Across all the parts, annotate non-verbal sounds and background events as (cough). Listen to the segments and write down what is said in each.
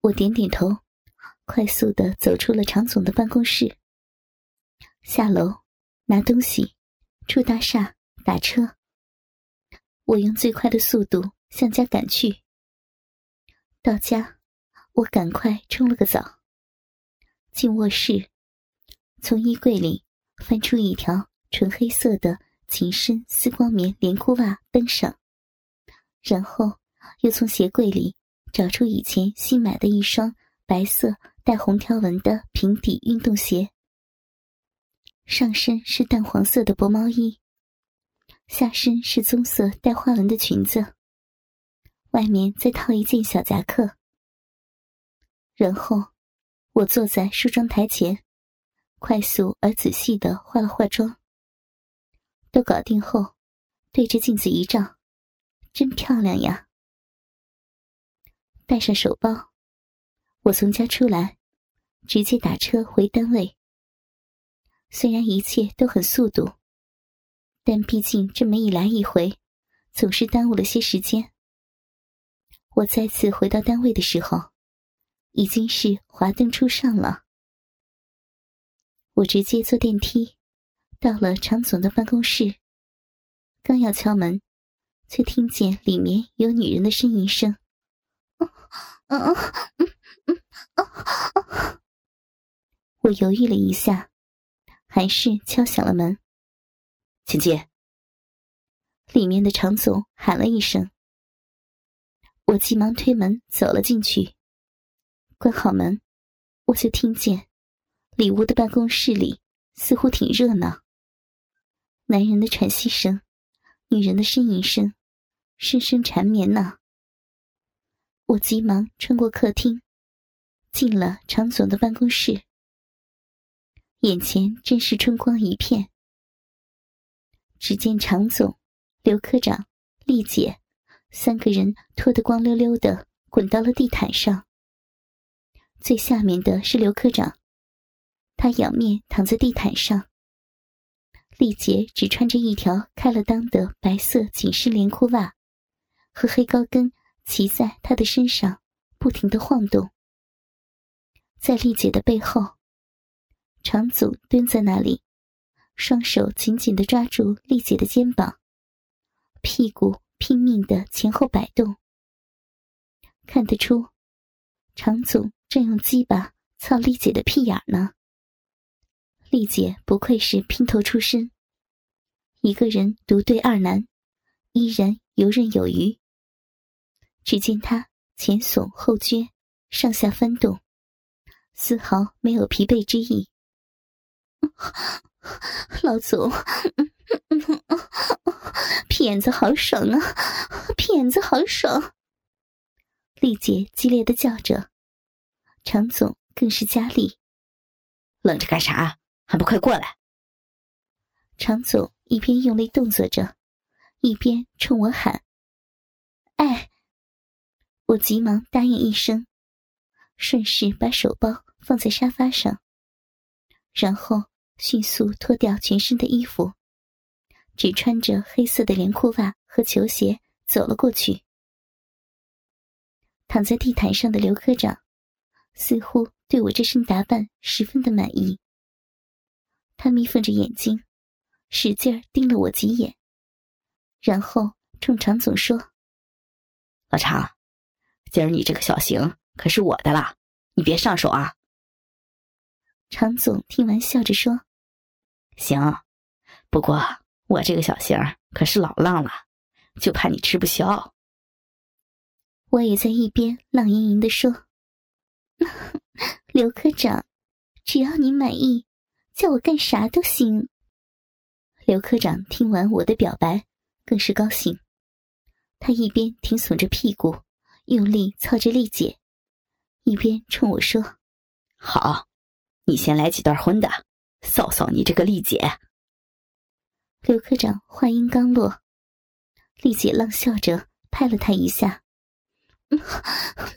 我点点头，快速的走出了常总的办公室，下楼拿东西，出大厦打车。我用最快的速度向家赶去。到家，我赶快冲了个澡，进卧室，从衣柜里翻出一条纯黑色的紧身丝光棉连裤袜登上，然后又从鞋柜里。找出以前新买的一双白色带红条纹的平底运动鞋，上身是淡黄色的薄毛衣，下身是棕色带花纹的裙子，外面再套一件小夹克。然后，我坐在梳妆台前，快速而仔细的化了化妆。都搞定后，对着镜子一照，真漂亮呀！带上手包，我从家出来，直接打车回单位。虽然一切都很速度，但毕竟这么一来一回，总是耽误了些时间。我再次回到单位的时候，已经是华灯初上了。我直接坐电梯，到了常总的办公室。刚要敲门，却听见里面有女人的呻吟声。嗯嗯嗯嗯我犹豫了一下，还是敲响了门。请进。里面的常总喊了一声，我急忙推门走了进去。关好门，我就听见里屋的办公室里似乎挺热闹。男人的喘息声，女人的呻吟声，声声缠绵呢。我急忙穿过客厅，进了常总的办公室。眼前真是春光一片。只见常总、刘科长、丽姐三个人脱得光溜溜的，滚到了地毯上。最下面的是刘科长，他仰面躺在地毯上。丽姐只穿着一条开了裆的白色紧身连裤袜和黑高跟。骑在他的身上，不停的晃动。在丽姐的背后，常祖蹲在那里，双手紧紧的抓住丽姐的肩膀，屁股拼命的前后摆动。看得出，常祖正用鸡巴操丽姐的屁眼呢。丽姐不愧是姘头出身，一个人独对二男，依然游刃有余。只见他前耸后撅，上下翻动，丝毫没有疲惫之意。(laughs) 老总，屁眼子好爽啊！骗子好爽！丽姐激烈的叫着，常总更是加力。愣着干啥？还不快过来！常总一边用力动作着，一边冲我喊：“哎！”我急忙答应一声，顺势把手包放在沙发上，然后迅速脱掉全身的衣服，只穿着黑色的连裤袜和球鞋走了过去。躺在地毯上的刘科长似乎对我这身打扮十分的满意，他眯缝着眼睛，使劲盯了我几眼，然后冲常总说：“老常。”今儿你这个小型可是我的了，你别上手啊！常总听完笑着说：“行，不过我这个小型可是老浪了，就怕你吃不消。”我也在一边浪盈盈的说：“ (laughs) 刘科长，只要你满意，叫我干啥都行。”刘科长听完我的表白，更是高兴，他一边挺耸着屁股。用力操着丽姐，一边冲我说：“好，你先来几段荤的，扫扫你这个丽姐。”刘科长话音刚落，丽姐浪笑着拍了他一下：“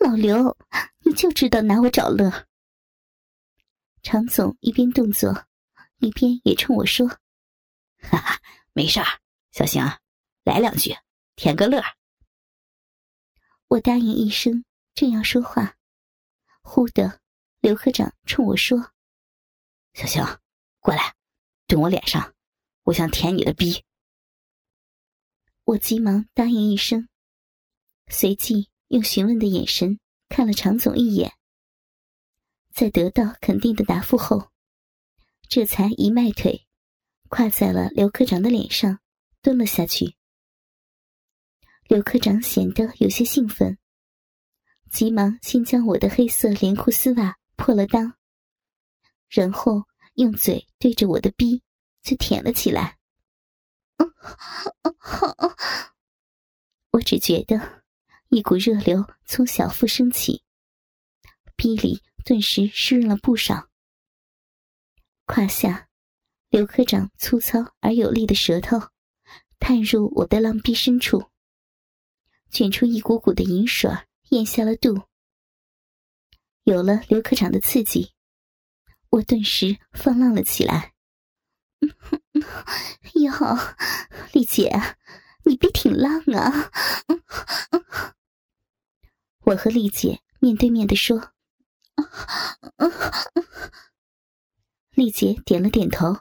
老刘，你就知道拿我找乐。”常总一边动作，一边也冲我说：“哈哈，没事儿，小邢，来两句，填个乐。”我答应一声，正要说话，忽的，刘科长冲我说：“小熊，过来，蹲我脸上，我想舔你的逼。”我急忙答应一声，随即用询问的眼神看了常总一眼，在得到肯定的答复后，这才一迈腿，跨在了刘科长的脸上，蹲了下去。刘科长显得有些兴奋。急忙先将我的黑色连裤丝袜破了裆，然后用嘴对着我的逼就舔了起来。我只觉得一股热流从小腹升起，逼里顿时湿润了不少。胯下，刘科长粗糙而有力的舌头探入我的浪逼深处，卷出一股股的银水咽下了肚，有了刘科长的刺激，我顿时放浪了起来。(laughs) 哟，丽姐，你别挺浪啊！我和丽姐面对面的说。丽姐点了点头，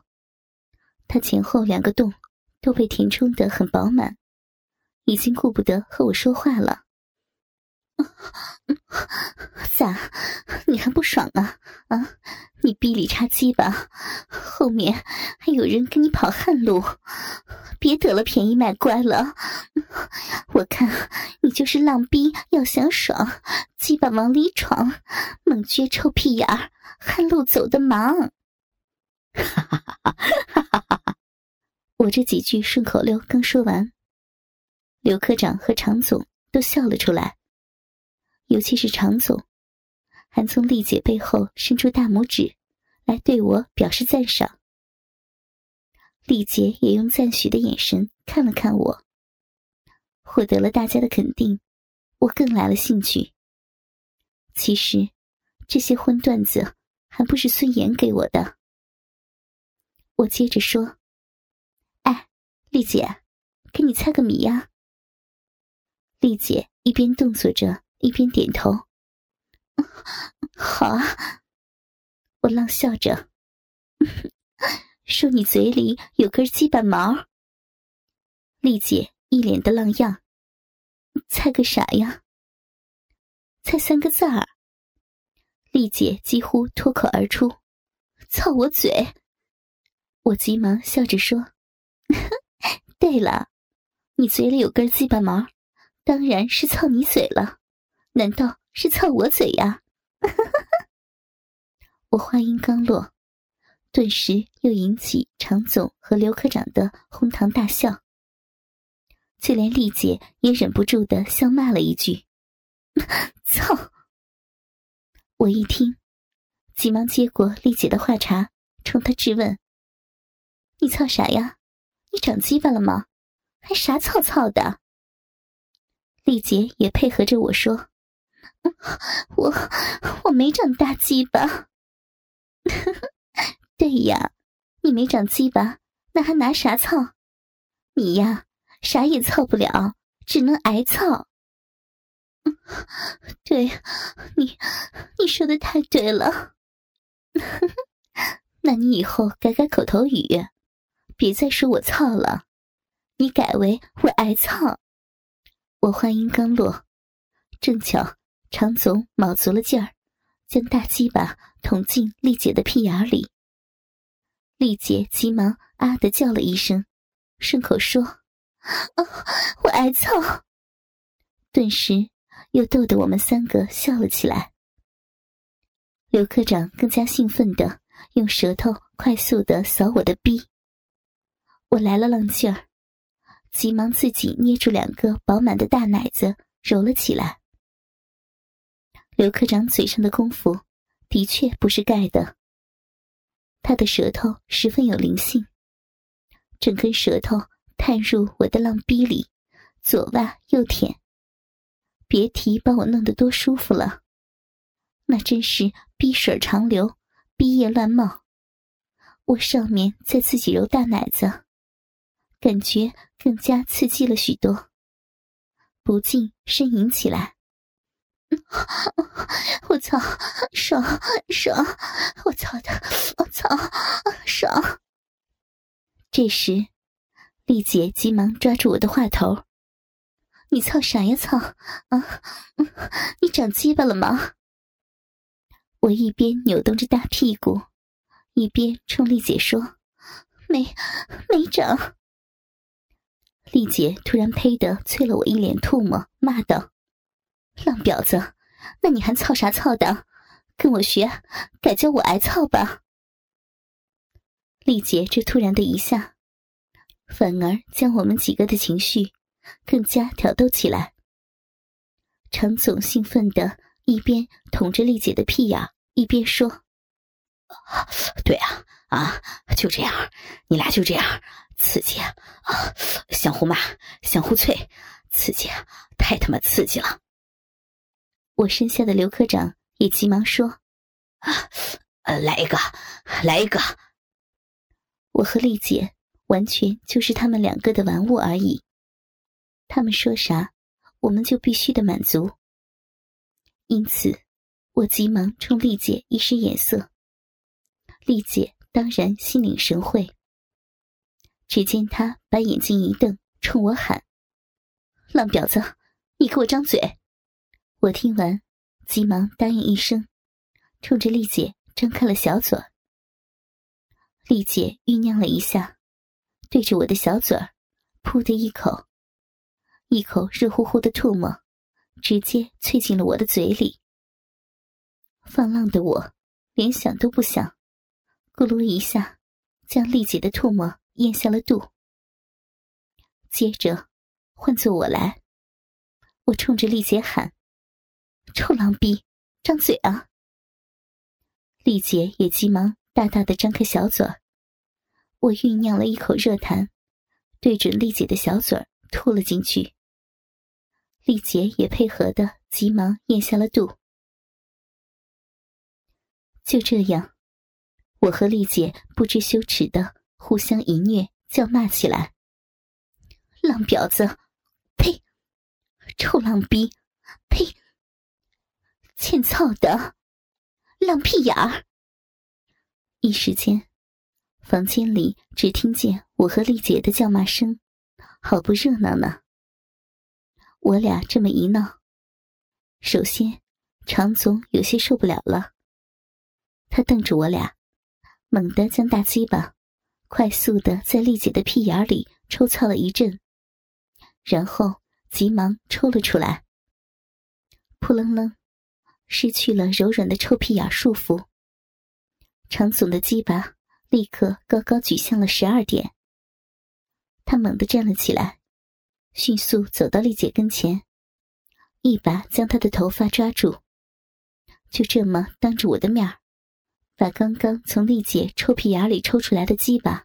她前后两个洞都被填充的很饱满，已经顾不得和我说话了。(laughs) 咋？你还不爽啊？啊！你逼里插鸡巴，后面还有人跟你跑旱路，别得了便宜卖乖了。我看你就是浪逼，要想爽，鸡巴往里闯，猛撅臭屁眼儿，旱路走的忙。哈哈哈哈哈！我这几句顺口溜刚说完，刘科长和常总都笑了出来。尤其是常总，还从丽姐背后伸出大拇指，来对我表示赞赏。丽姐也用赞许的眼神看了看我。获得了大家的肯定，我更来了兴趣。其实，这些荤段子还不是孙岩给我的。我接着说：“哎，丽姐，给你猜个谜呀。”丽姐一边动作着。一边点头，(laughs) 好啊！我浪笑着，(laughs) 说：“你嘴里有根鸡巴毛。”丽姐一脸的浪样，猜个啥呀？猜三个字儿。丽姐几乎脱口而出：“操我嘴！”我急忙笑着说：(laughs) “对了，你嘴里有根鸡巴毛，当然是操你嘴了。”难道是操我嘴呀？(laughs) 我话音刚落，顿时又引起常总和刘科长的哄堂大笑，就连丽姐也忍不住的笑骂了一句：“ (laughs) 操！”我一听，急忙接过丽姐的话茬，冲她质问：“你操啥呀？你长鸡巴了吗？还啥操操的？”丽姐也配合着我说。我我没长大鸡巴，对呀，你没长鸡巴，那还拿啥操？你呀，啥也操不了，只能挨操。(laughs) 对，你你说的太对了。(laughs) 那你以后改改口头语，别再说我操了，你改为我挨操。我话音刚落，正巧。常总卯足了劲儿，将大鸡巴捅进丽姐的屁眼里。丽姐急忙啊的叫了一声，顺口说：“啊，我挨揍！”顿时又逗得我们三个笑了起来。刘科长更加兴奋的用舌头快速的扫我的逼，我来了浪劲儿，急忙自己捏住两个饱满的大奶子揉了起来。刘科长嘴上的功夫，的确不是盖的。他的舌头十分有灵性，整根舌头探入我的浪逼里，左挖右舔，别提把我弄得多舒服了。那真是逼水长流，逼液乱冒。我上面在自己揉大奶子，感觉更加刺激了许多，不禁呻吟起来。(laughs) 我操！爽爽，我操的，我操，爽！这时，丽姐急忙抓住我的话头：“你操啥呀操啊？你长鸡巴了吗？”我一边扭动着大屁股，一边冲丽姐说：“没，没长。”丽姐突然呸的啐了我一脸唾沫，骂道：“浪婊子，那你还操啥操的？跟我学，改叫我挨操吧！”丽姐这突然的一下，反而将我们几个的情绪更加挑逗起来。常总兴奋的一边捅着丽姐的屁眼，一边说：“ (laughs) 对啊，啊，就这样，你俩就这样。”刺激啊！想互骂，想互啐，刺激啊！太他妈刺激了！我身下的刘科长也急忙说：“啊，呃，来一个，来一个！”我和丽姐完全就是他们两个的玩物而已，他们说啥，我们就必须得满足。因此，我急忙冲丽姐一使眼色，丽姐当然心领神会。只见他把眼睛一瞪，冲我喊：“浪婊子，你给我张嘴！”我听完，急忙答应一声，冲着丽姐张开了小嘴。丽姐酝酿了一下，对着我的小嘴儿，噗的一口，一口热乎乎的唾沫，直接啐进了我的嘴里。放浪的我，连想都不想，咕噜一下，将丽姐的唾沫。咽下了肚，接着换做我来，我冲着丽姐喊：“臭狼逼，张嘴啊！”丽姐也急忙大大的张开小嘴，我酝酿了一口热痰，对准丽姐的小嘴吐了进去。丽姐也配合的急忙咽下了肚。就这样，我和丽姐不知羞耻的。互相淫虐，叫骂起来。浪婊子，呸！臭浪逼，呸！欠操的，浪屁眼儿！一时间，房间里只听见我和丽姐的叫骂声，好不热闹呢。我俩这么一闹，首先常总有些受不了了，他瞪着我俩，猛地将大鸡巴。快速的在丽姐的屁眼里抽操了一阵，然后急忙抽了出来。扑棱棱，失去了柔软的臭屁眼束缚。常总的鸡巴立刻高高举向了十二点。他猛地站了起来，迅速走到丽姐跟前，一把将她的头发抓住，就这么当着我的面儿。把刚刚从丽姐臭屁眼里抽出来的鸡巴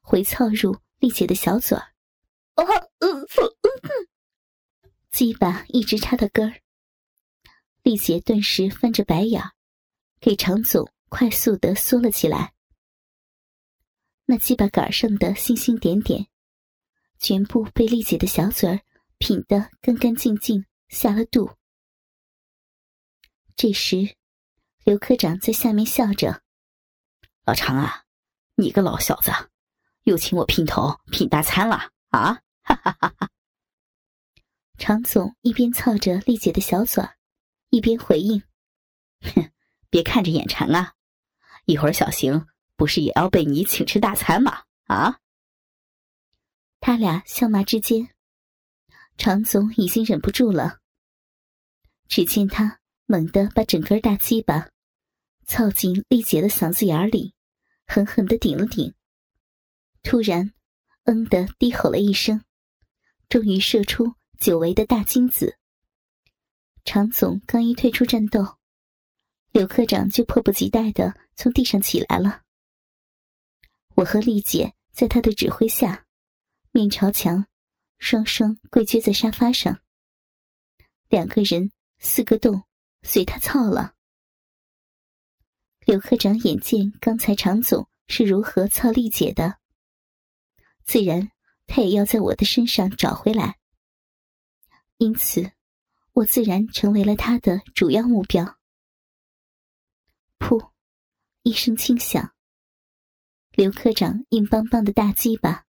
回操入丽姐的小嘴儿，鸡巴一直插到根儿。丽姐顿时翻着白眼儿，给常总快速的缩了起来。那鸡巴杆上的星星点点，全部被丽姐的小嘴儿品得干干净净，下了肚。这时。刘科长在下面笑着：“老常啊，你个老小子，又请我品头品大餐了啊！”哈哈哈哈常总一边操着丽姐的小嘴，一边回应：“哼，别看着眼馋啊，一会儿小邢不是也要被你请吃大餐吗？啊！”他俩笑骂之间，常总已经忍不住了。只见他猛地把整根大鸡巴。操进丽姐的嗓子眼里，狠狠的顶了顶。突然，嗯的低吼了一声，终于射出久违的大金子。常总刚一退出战斗，刘科长就迫不及待的从地上起来了。我和丽姐在他的指挥下，面朝墙，双双跪撅在沙发上。两个人四个洞，随他操了。刘科长眼见刚才常总是如何操丽姐的，自然他也要在我的身上找回来。因此，我自然成为了他的主要目标。噗，一声轻响，刘科长硬邦邦的大鸡巴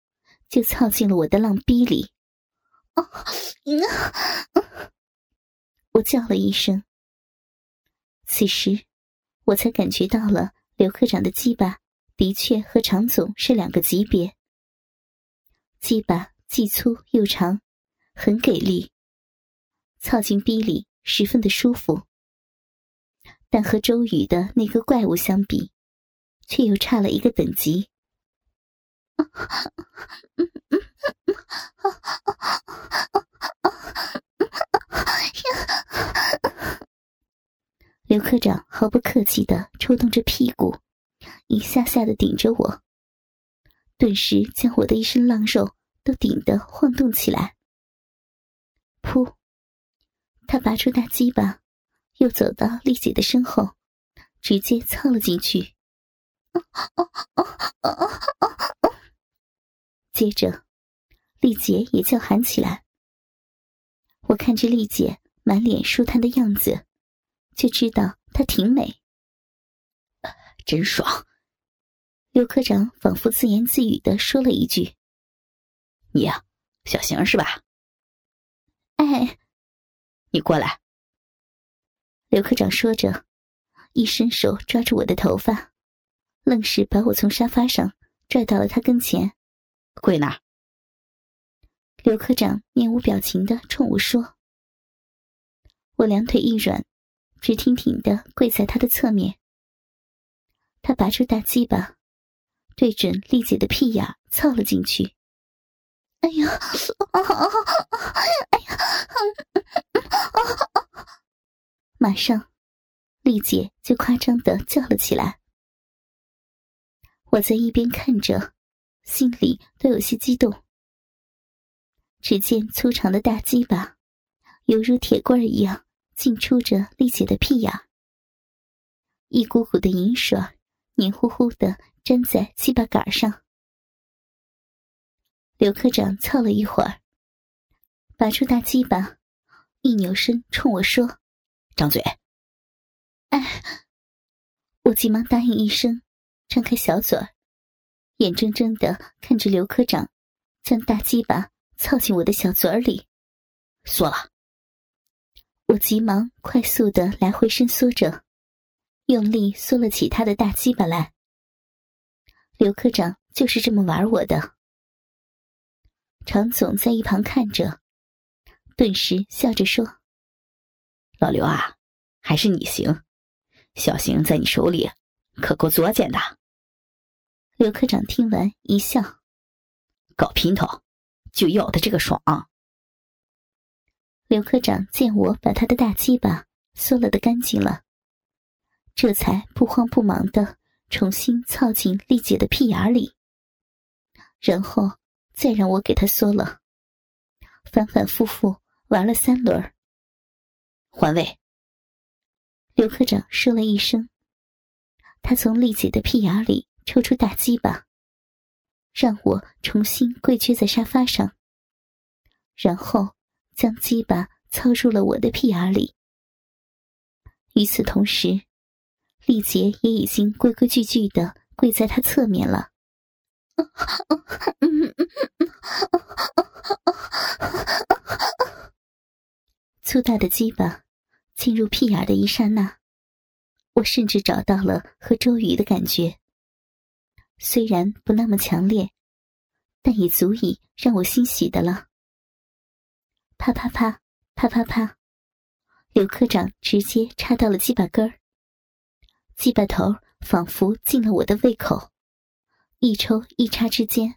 就操进了我的浪逼里。哦，我叫了一声。此时，我才感觉到了刘科长的鸡巴的确和常总是两个级别。鸡巴既粗又长，很给力，操进逼里十分的舒服。但和周宇的那个怪物相比，却又差了一个等级。(laughs) 刘科长毫不客气的抽动着屁股，一下下的顶着我，顿时将我的一身浪肉都顶得晃动起来。噗！他拔出大鸡巴，又走到丽姐的身后，直接操了进去。哦哦哦哦哦哦接着，丽姐也叫喊起来。我看着丽姐满脸舒坦的样子。就知道她挺美，真爽。刘科长仿佛自言自语的说了一句：“你呀，小邢是吧？”哎，你过来。刘科长说着，一伸手抓住我的头发，愣是把我从沙发上拽到了他跟前。跪那儿。刘科长面无表情的冲我说：“我两腿一软。”直挺挺的跪在他的侧面，他拔出大鸡巴，对准丽姐的屁眼操了进去。哎呀，哎呀！马上，丽姐就夸张的叫了起来。我在一边看着，心里都有些激动。只见粗长的大鸡巴，犹如铁棍一样。进出着丽姐的屁眼，一股股的银水黏糊糊的粘在鸡巴杆上。刘科长操了一会儿，拔出大鸡巴，一扭身冲我说：“张嘴。”哎，我急忙答应一声，张开小嘴，眼睁睁的看着刘科长将大鸡巴操进我的小嘴里，缩了。我急忙快速的来回伸缩着，用力缩了起他的大鸡巴来。刘科长就是这么玩我的。常总在一旁看着，顿时笑着说：“老刘啊，还是你行，小邢在你手里可够作践的。”刘科长听完一笑：“搞姘头，就要的这个爽。”刘科长见我把他的大鸡巴缩了的干净了，这才不慌不忙的重新操进丽姐的屁眼里，然后再让我给他缩了，反反复复玩了三轮。换位。刘科长说了一声，他从丽姐的屁眼里抽出大鸡巴，让我重新跪撅在沙发上，然后。将鸡巴操入了我的屁眼里。与此同时，丽杰也已经规规矩矩的跪在他侧面了。粗大的鸡巴进入屁眼的一刹那，我甚至找到了和周瑜的感觉。虽然不那么强烈，但也足以让我欣喜的了。啪啪啪，啪啪啪！刘科长直接插到了鸡巴根儿，鸡巴头仿佛进了我的胃口，一抽一插之间，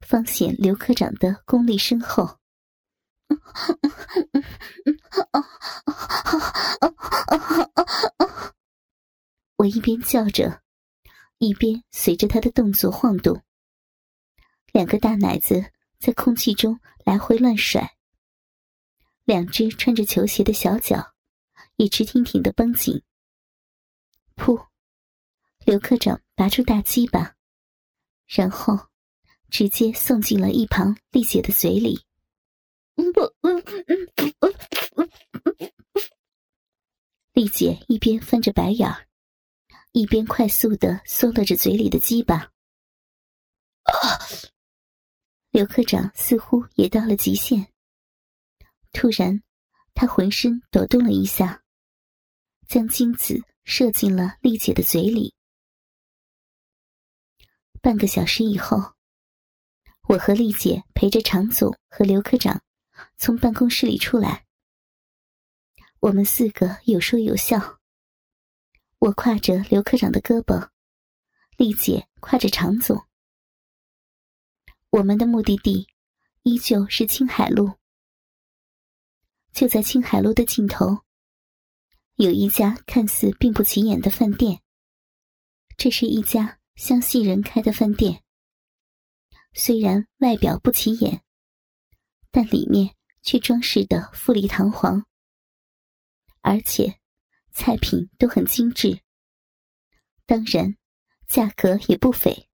方显刘科长的功力深厚。(laughs) 我一边叫着，一边随着他的动作晃动，两个大奶子在空气中来回乱甩。两只穿着球鞋的小脚也直挺挺的绷紧。噗！刘科长拔出大鸡巴，然后直接送进了一旁丽姐的嘴里。丽姐一边翻着白眼儿，一边快速的嗦了着嘴里的鸡巴。啊刘科长似乎也到了极限。突然，他浑身抖动了一下，将精子射进了丽姐的嘴里。半个小时以后，我和丽姐陪着常总和刘科长从办公室里出来。我们四个有说有笑。我挎着刘科长的胳膊，丽姐挎着常总。我们的目的地依旧是青海路。就在青海路的尽头，有一家看似并不起眼的饭店。这是一家湘西人开的饭店。虽然外表不起眼，但里面却装饰的富丽堂皇，而且。菜品都很精致，当然，价格也不菲。